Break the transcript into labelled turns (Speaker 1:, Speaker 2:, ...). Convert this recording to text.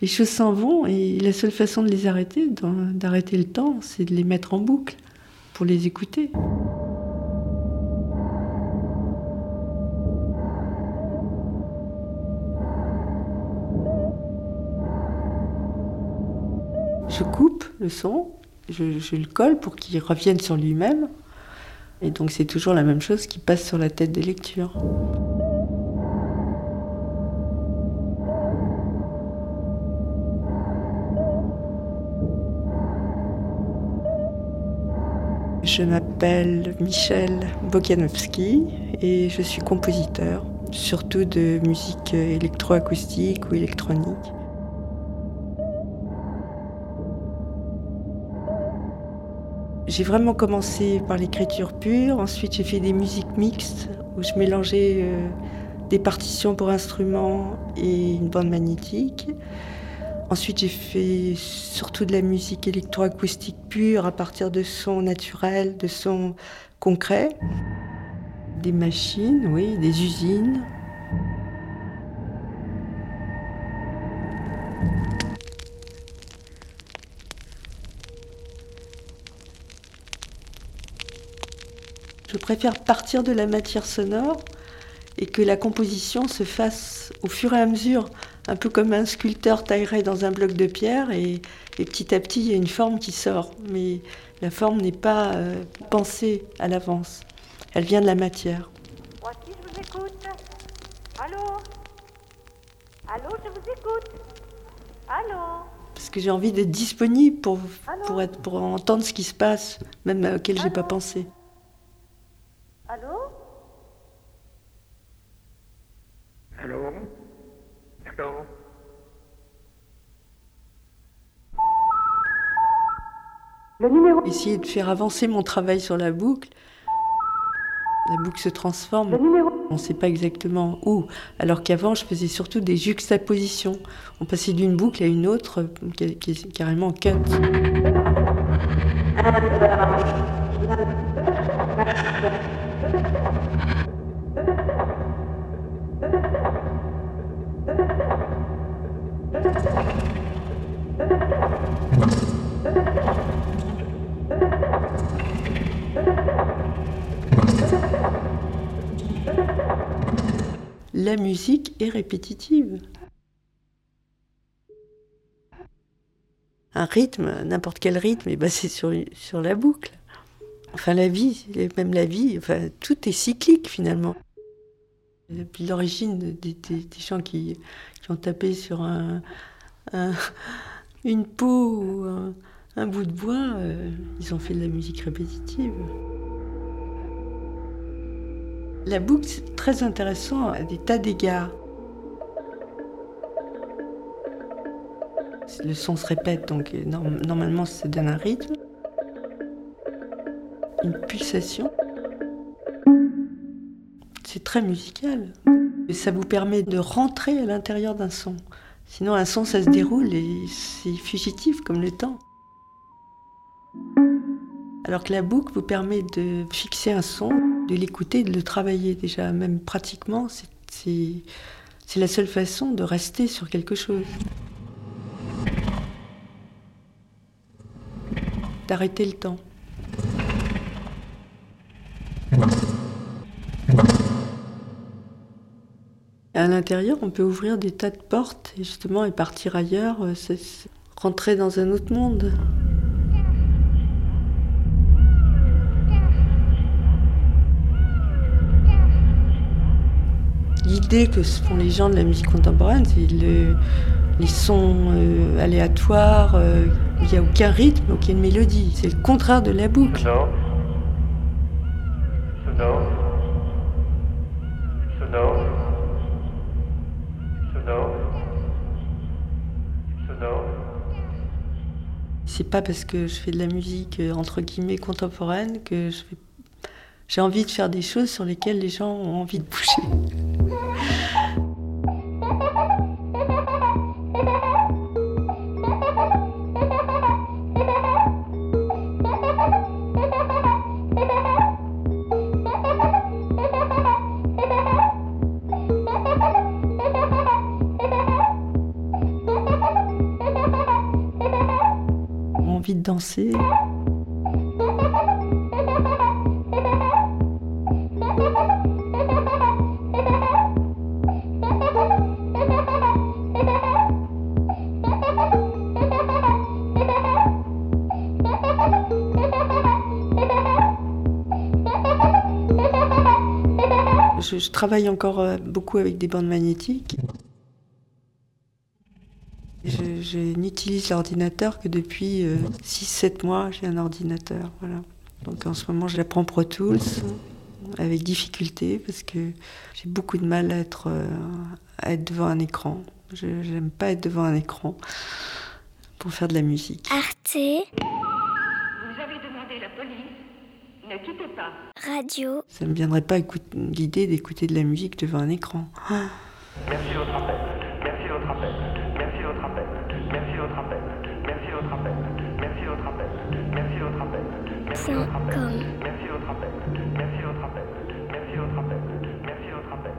Speaker 1: les choses s'en vont et la seule façon de les arrêter, d'arrêter le temps, c'est de les mettre en boucle pour les écouter. Je coupe le son, je, le colle pour qu'il revienne sur lui-même. Et donc c'est toujours la même chose qui passe sur la tête des lectures. Je m'appelle Michel Bokianowski et je suis compositeur, surtout de musique électroacoustique ou électronique. J'ai vraiment commencé par l'écriture pure, ensuite j'ai fait des musiques mixtes où je mélangeais euh, des partitions pour instruments et une bande magnétique. Ensuite, j'ai fait surtout de la musique électroacoustique pure à partir de sons naturels, de sons concrets. Des machines, oui, des usines. Je préfère partir de la matière sonore et que la composition se fasse au fur et à mesure un peu comme un sculpteur taillerait dans un bloc de pierre et, petit à petit il y a une forme qui sort. Mais la forme n'est pas euh, pensée à l'avance. Elle vient de la matière.
Speaker 2: Voici, je vous écoute. Allô? Allô, je vous écoute. Allô?
Speaker 1: Parce que j'ai envie d'être disponible pour, pour, être, pour entendre ce qui se passe, même auquel j'ai pas pensé.
Speaker 2: Allô
Speaker 3: Allô
Speaker 1: le numéro... Essayer de faire avancer mon travail sur la boucle. La boucle se transforme. On ne sait pas exactement où. Alors qu'avant, je faisais surtout des juxtapositions. On passait d'une boucle à une autre, qui est carrément cut. La musique est répétitive. Un rythme, n'importe quel rythme, est basé sur, la boucle. Enfin, la vie, même la vie, tout est cyclique finalement. Depuis l'origine des, gens qui, ont tapé sur un, une peau ou un, bout de bois, euh, ils ont fait de la musique répétitive. La boucle, c'est très intéressant à des tas d'égards. Le son se répète, donc euh, normalement ça donne un rythme, une pulsation. C'est très musical. ça vous permet de rentrer à l'intérieur d'un son. Sinon, un son, ça se déroule et c'est fugitif comme le temps. Alors que la boucle vous permet de fixer un son, de l'écouter, de le travailler déjà, même pratiquement, c'est la seule façon de rester sur quelque chose. D'arrêter le temps. À l'intérieur, on peut ouvrir des tas de portes et justement et partir ailleurs, euh, rentrer dans un autre monde. L'idée que ce font les gens de la musique contemporaine, c'est les sons euh, aléatoires, euh, il n'y a aucun rythme, aucune mélodie. C'est le contraire de la boucle. C'est pas parce que je fais de la musique euh, entre guillemets contemporaine que j'ai envie de faire des choses sur lesquelles les gens ont envie de bouger. Je, travaille encore euh, beaucoup avec des bandes magnétiques. Je, n'utilise l'ordinateur que depuis 6-7 euh, mois, j'ai un ordinateur. Voilà. Donc en ce moment, je l'apprends Pro Tools avec difficulté parce que j'ai beaucoup de mal à être, euh, à être devant un écran. Je n'aime pas être devant un écran pour faire de la musique.
Speaker 4: Arte.
Speaker 2: Vous avez demandé la police. Ne quittez pas.
Speaker 4: Radio.
Speaker 1: Ça ne me viendrait pas l'idée d'écouter de la musique devant un écran.
Speaker 5: Merci de votre appel. Merci de votre appel. Merci de votre appel. Merci de votre appel. Merci de votre appel.